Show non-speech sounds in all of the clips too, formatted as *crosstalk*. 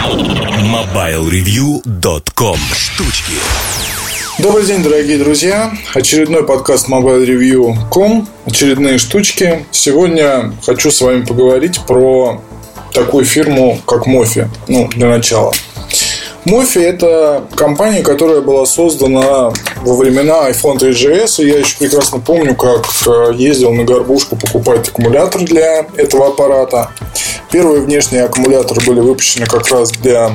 MobileReview.com Штучки Добрый день, дорогие друзья. Очередной подкаст MobileReview.com Очередные штучки. Сегодня хочу с вами поговорить про такую фирму, как Мофи. Ну, для начала. Мофи – это компания, которая была создана во времена iPhone 3GS. И я еще прекрасно помню, как э, ездил на горбушку покупать аккумулятор для этого аппарата. Первые внешние аккумуляторы были выпущены как раз для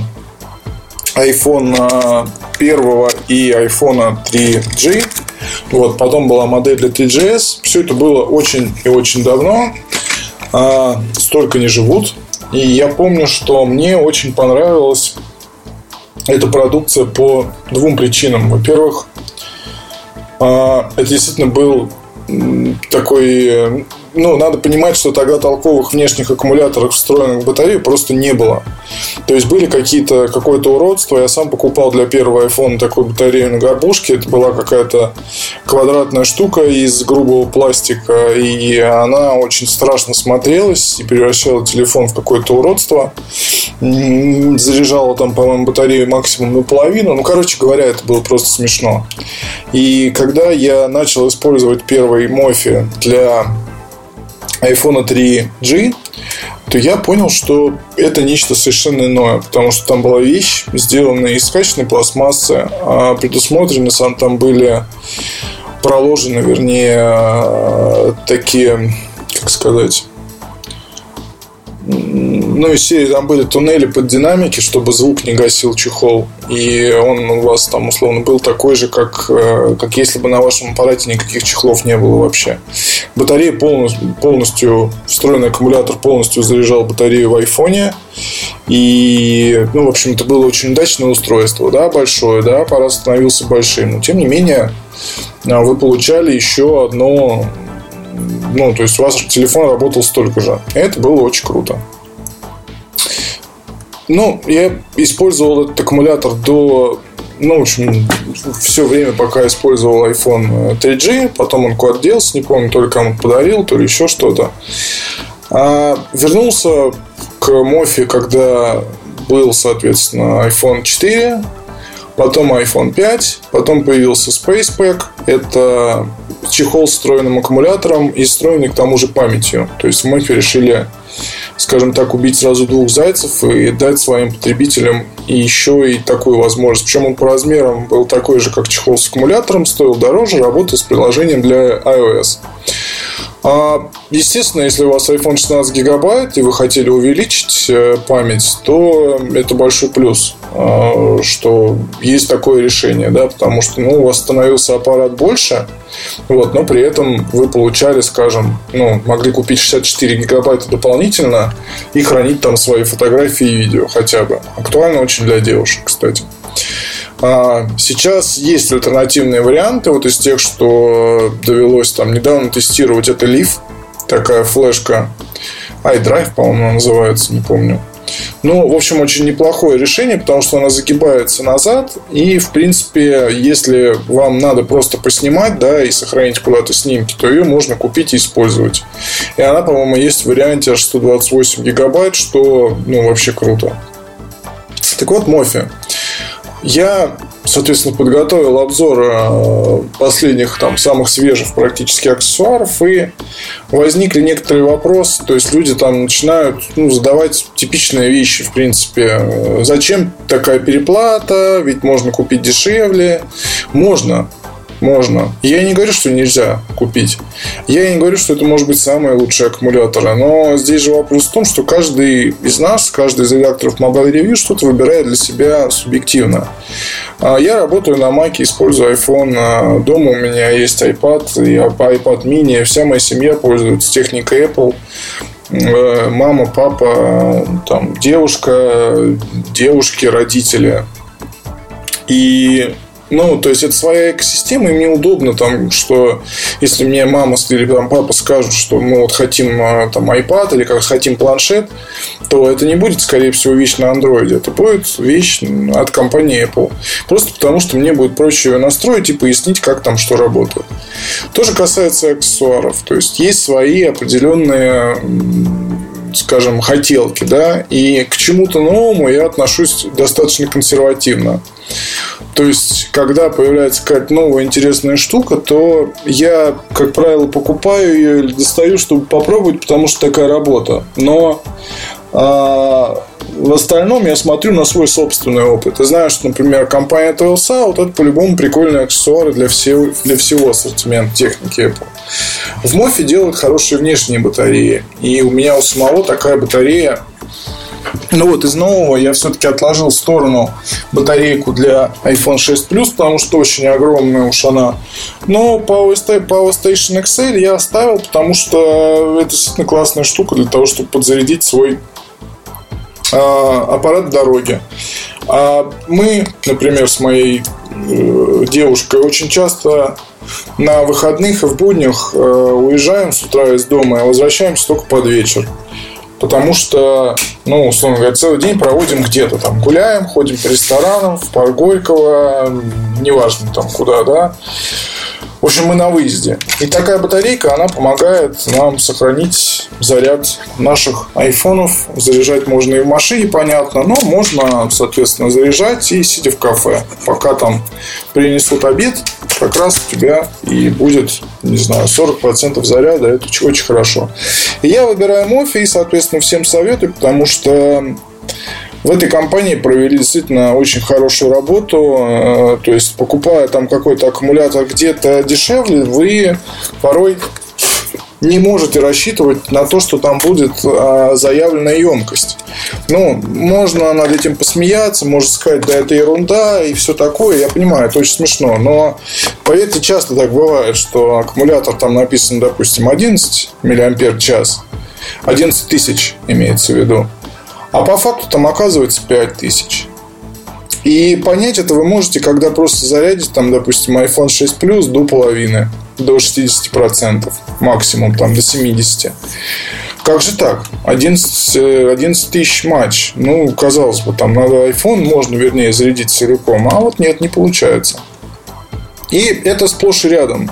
iPhone 1 и iPhone 3G. Вот, потом была модель для 3GS. Все это было очень и очень давно. А, столько не живут. И я помню, что мне очень понравилась эта продукция по двум причинам. Во-первых, а, это действительно был такой ну, надо понимать, что тогда толковых внешних аккумуляторов, встроенных в батарею, просто не было. То есть были какие-то, какое-то уродство. Я сам покупал для первого iPhone такую батарею на горбушке. Это была какая-то квадратная штука из грубого пластика. И она очень страшно смотрелась и превращала телефон в какое-то уродство. Заряжала там, по-моему, батарею максимум наполовину. Ну, короче говоря, это было просто смешно. И когда я начал использовать первый Мофи для iPhone 3G, то я понял, что это нечто совершенно иное, потому что там была вещь, сделанная из качественной пластмассы, а предусмотрены сам там были проложены, вернее, такие, как сказать, ну, из серии там были туннели под динамики, чтобы звук не гасил чехол. И он у вас там условно был такой же, как, э, как если бы на вашем аппарате никаких чехлов не было вообще. Батарея полностью, полностью встроенный аккумулятор полностью заряжал батарею в айфоне. И, ну, в общем, это было очень удачное устройство, да, большое, да, аппарат становился большим. Но, тем не менее, а, вы получали еще одно ну, то есть ваш телефон работал столько же. Это было очень круто. Ну, я использовал этот аккумулятор до ну, в общем, все время, пока использовал iPhone 3G, потом он куда-то делся, не помню, то ли кому-то подарил, то ли еще что-то. А вернулся к Мофи, когда был, соответственно, iPhone 4, потом iPhone 5, потом появился Space Pack. Это чехол с встроенным аккумулятором и встроенный к тому же памятью. То есть мы решили, скажем так, убить сразу двух зайцев и дать своим потребителям еще и такую возможность. Причем он по размерам был такой же, как чехол с аккумулятором, стоил дороже, работал с приложением для iOS. А, естественно, если у вас iPhone 16 гигабайт и вы хотели увеличить э, память, то это большой плюс, а, что есть такое решение, да, потому что ну, у вас становился аппарат больше, вот, но при этом вы получали, скажем, ну, могли купить 64 гигабайта дополнительно и хранить там свои фотографии и видео хотя бы. Актуально очень для девушек, кстати. А сейчас есть альтернативные варианты. Вот из тех, что довелось там недавно тестировать, это Leaf. Такая флешка iDrive, по-моему, называется, не помню. Ну, в общем, очень неплохое решение, потому что она загибается назад. И, в принципе, если вам надо просто поснимать, да, и сохранить куда-то снимки, то ее можно купить и использовать. И она, по-моему, есть в варианте аж 128 гигабайт, что, ну, вообще круто. Так вот, Мофи. Я, соответственно, подготовил обзор э, последних, там, самых свежих практически аксессуаров, и возникли некоторые вопросы, то есть люди там начинают ну, задавать типичные вещи, в принципе. Зачем такая переплата? Ведь можно купить дешевле. Можно, можно. Я не говорю, что нельзя купить. Я не говорю, что это может быть самые лучшие аккумуляторы. Но здесь же вопрос в том, что каждый из нас, каждый из редакторов Mobile Review что-то выбирает для себя субъективно. А я работаю на Mac, использую iPhone. А дома у меня есть iPad, и iPad mini. Вся моя семья пользуется техникой Apple э, мама, папа, там, девушка, девушки, родители. И ну, то есть это своя экосистема, и мне удобно там, что если мне мама или там папа скажут, что мы вот хотим а, там iPad или как хотим планшет, то это не будет, скорее всего, вещь на андроиде. Это будет вещь от компании Apple. Просто потому, что мне будет проще ее настроить и пояснить, как там что работает. То же касается аксессуаров. То есть есть свои определенные скажем, хотелки, да, и к чему-то новому я отношусь достаточно консервативно. То есть, когда появляется какая-то новая интересная штука, то я, как правило, покупаю ее или достаю, чтобы попробовать, потому что такая работа. Но а, в остальном я смотрю на свой собственный опыт. И знаю, что, например, компания TLSA, вот это по-любому прикольные аксессуары для всего, для всего ассортимента техники Apple. В Мофе делают хорошие внешние батареи. И у меня у самого такая батарея ну вот из нового я все-таки отложил в сторону батарейку для iPhone 6 Plus, потому что очень огромная уж она. Но Power Station XL я оставил, потому что это действительно классная штука для того, чтобы подзарядить свой а, аппарат в дороге. А мы, например, с моей э, девушкой очень часто на выходных и в буднях э, уезжаем с утра из дома и возвращаемся только под вечер. Потому что, ну, условно говоря, целый день проводим где-то там. Гуляем, ходим по ресторанам, в парк Горького, неважно там куда, да. В общем, мы на выезде. И такая батарейка, она помогает нам сохранить заряд наших айфонов. Заряжать можно и в машине, понятно, но можно, соответственно, заряжать и сидя в кафе. Пока там принесут обед, как раз у тебя и будет, не знаю, 40% заряда. Это очень хорошо. И я выбираю Мофи и, соответственно, всем советую, потому что в этой компании провели действительно очень хорошую работу. Э, то есть, покупая там какой-то аккумулятор где-то дешевле, вы порой не можете рассчитывать на то, что там будет а, заявленная емкость. Ну, можно над этим посмеяться, можно сказать, да, это ерунда и все такое. Я понимаю, это очень смешно. Но, поверьте, часто так бывает, что аккумулятор там написан, допустим, 11 миллиампер час. 11 тысяч имеется в виду. А по факту там оказывается 5000. И понять это вы можете, когда просто зарядите, там, допустим, iPhone 6 Plus до половины, до 60%, максимум там до 70%. Как же так? 11, 11 тысяч матч. Ну, казалось бы, там надо iPhone, можно, вернее, зарядить целиком. А вот нет, не получается. И это сплошь и рядом.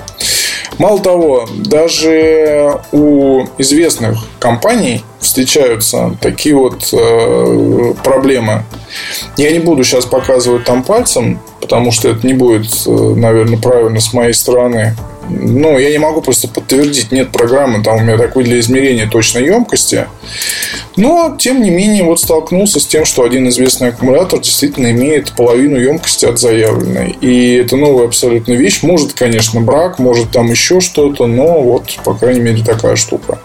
Мало того, даже у известных компаний встречаются такие вот э, проблемы. Я не буду сейчас показывать там пальцем, потому что это не будет, э, наверное, правильно с моей стороны ну, я не могу просто подтвердить, нет программы там у меня такой для измерения точной емкости. Но, тем не менее, вот столкнулся с тем, что один известный аккумулятор действительно имеет половину емкости от заявленной. И это новая абсолютно вещь. Может, конечно, брак, может там еще что-то, но вот, по крайней мере, такая штука.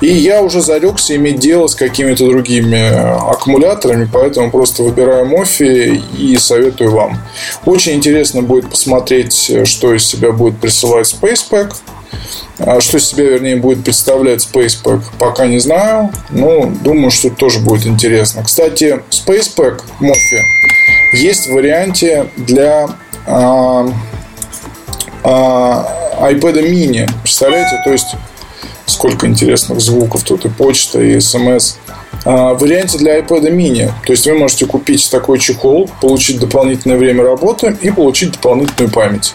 И я уже зарекся иметь дело с какими-то другими аккумуляторами, поэтому просто выбираю Мофи и советую вам. Очень интересно будет посмотреть, что из себя будет присылать SpacePack. А что из себя, вернее, будет представлять SpacePack, пока не знаю. Но думаю, что тоже будет интересно. Кстати, SpacePack Morphe есть в варианте для а, а, iPad mini. Представляете? То есть, сколько интересных звуков тут и почта, и смс. А, варианте для iPad mini. То есть вы можете купить такой чехол, получить дополнительное время работы и получить дополнительную память.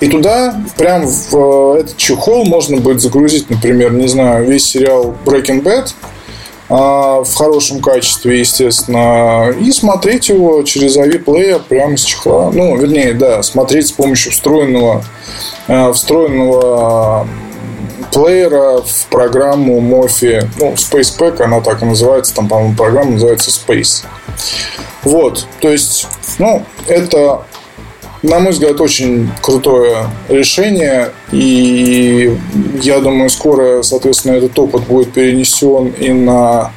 И туда, прям в э, этот чехол можно будет загрузить, например, не знаю, весь сериал Breaking Bad а, в хорошем качестве, естественно, и смотреть его через AV-плеер прямо с чехла. Ну, вернее, да, смотреть с помощью встроенного, э, встроенного плеера в программу Mofi, ну, Space Pack, она так и называется, там, по-моему, программа называется Space. Вот, то есть, ну, это, на мой взгляд, очень крутое решение, и я думаю, скоро, соответственно, этот опыт будет перенесен и на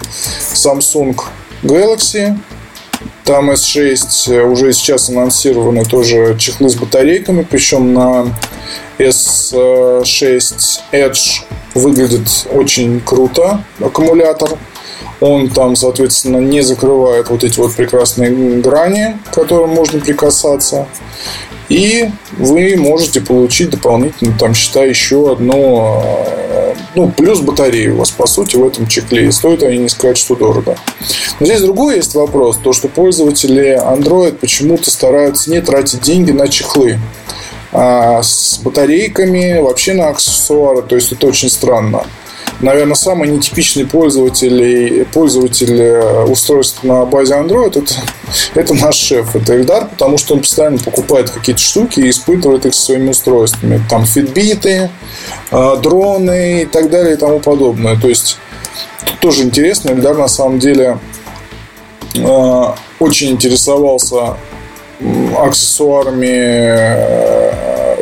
Samsung Galaxy, там S6 уже сейчас анонсированы тоже чехлы с батарейками, причем на S6 Edge выглядит очень круто аккумулятор. Он там, соответственно, не закрывает вот эти вот прекрасные грани, к которым можно прикасаться. И вы можете получить дополнительно, там, считай, еще одно, э, ну, плюс батареи у вас, по сути, в этом чехле. И стоит они не сказать, что дорого. Но здесь другой есть вопрос. То, что пользователи Android почему-то стараются не тратить деньги на чехлы а с батарейками, вообще на аксессуары. То есть это очень странно. наверное, самый нетипичный пользователь, пользователь э, устройств на базе Android это, *laughs* это наш шеф, это Эльдар, потому что он постоянно покупает какие-то штуки и испытывает их со своими устройствами. Там фитбиты, э, дроны и так далее и тому подобное. То есть тут тоже интересно, Эльдар на самом деле э, очень интересовался аксессуарами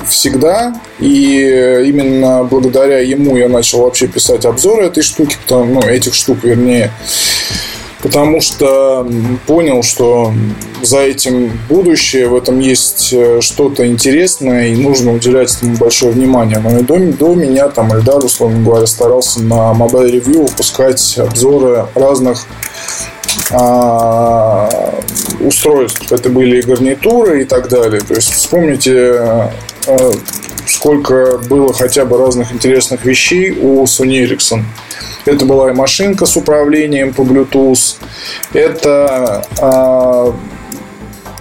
всегда. И именно благодаря ему я начал вообще писать обзоры этой штуки, потому, ну, этих штук, вернее. Потому что понял, что за этим будущее, в этом есть э, что-то интересное, и нужно уделять этому большое внимание. Но и до, до меня там Эльдар, условно говоря, старался на Mobile Review выпускать обзоры разных а, устройств. Это были гарнитуры и так далее. То есть вспомните сколько было хотя бы разных интересных вещей у Sony Ericsson. Это была и машинка с управлением по Bluetooth. Это а,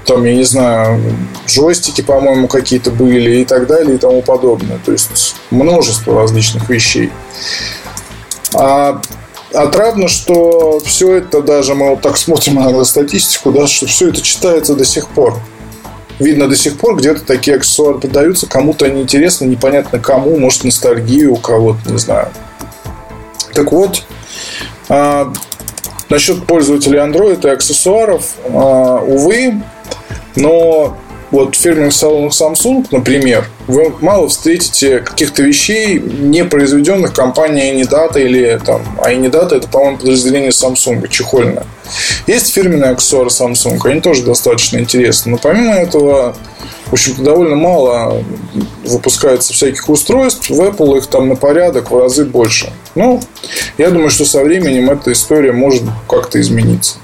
там, я не знаю, джойстики, по-моему, какие-то были и так далее и тому подобное. То есть множество различных вещей. А отрадно, что все это, даже мы вот так смотрим иногда статистику, да, что все это читается до сих пор видно до сих пор где-то такие аксессуары продаются. Кому-то они интересны, непонятно кому, может ностальгию у кого-то, не знаю. Так вот, а, насчет пользователей Android и аксессуаров, а, увы, но вот в фирменных салонах Samsung, например, вы мало встретите каких-то вещей, не произведенных компанией Anidata или там, а Anidata это, по-моему, подразделение Samsung, чехольное. Есть фирменные аксессуары Samsung, они тоже достаточно интересны. Но помимо этого, в общем-то, довольно мало выпускается всяких устройств. В Apple их там на порядок в разы больше. Ну, я думаю, что со временем эта история может как-то измениться.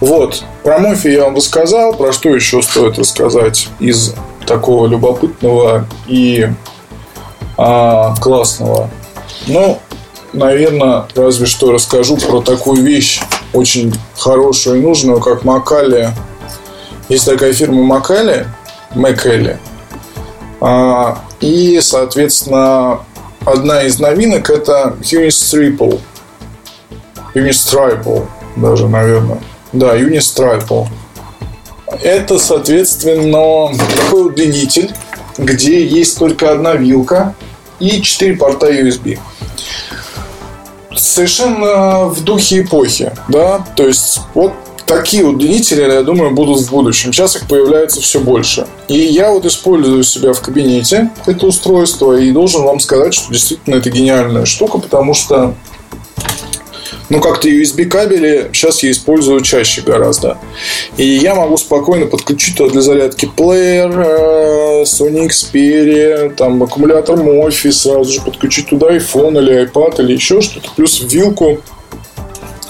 Вот. Про Мофи я вам рассказал. Про что еще стоит рассказать из такого любопытного и а, классного? Ну, наверное, разве что расскажу про такую вещь очень хорошую и нужную, как Макали. Есть такая фирма Макали, Макали. А, и, соответственно, одна из новинок это Unistriple. Unistriple даже, наверное. Да, Unistriple. Это, соответственно, такой удлинитель, где есть только одна вилка и четыре порта USB. Совершенно в духе эпохи, да, то есть вот такие удлинители, я думаю, будут в будущем. Сейчас их появляется все больше. И я вот использую себя в кабинете это устройство и должен вам сказать, что действительно это гениальная штука, потому что ну, как-то USB кабели сейчас я использую чаще гораздо. И я могу спокойно подключить туда для зарядки плеер, э, Sony Xperia, там аккумулятор Mofi, сразу же подключить туда iPhone или iPad или еще что-то, плюс вилку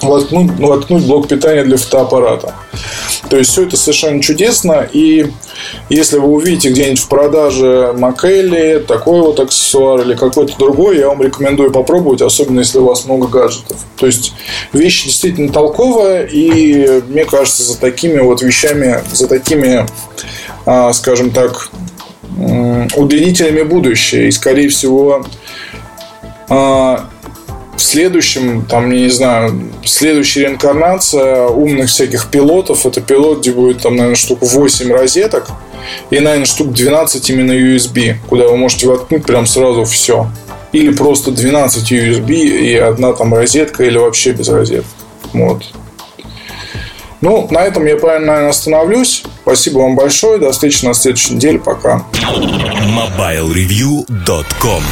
воткнуть, воткнуть блок питания для фотоаппарата. То есть все это совершенно чудесно. И если вы увидите где-нибудь в продаже Макелли такой вот аксессуар или какой-то другой, я вам рекомендую попробовать, особенно если у вас много гаджетов. То есть вещь действительно толковая, и мне кажется, за такими вот вещами, за такими, а, скажем так, удлинителями будущее. И, скорее всего, а, в следующем, там, не знаю, следующая реинкарнация умных всяких пилотов, это пилот, где будет, там, наверное, штук 8 розеток и, наверное, штук 12 именно USB, куда вы можете воткнуть прям сразу все. Или просто 12 USB и одна там розетка, или вообще без розеток. Вот. Ну, на этом я, наверное, остановлюсь. Спасибо вам большое. До встречи на следующей неделе. Пока. MobileReview.com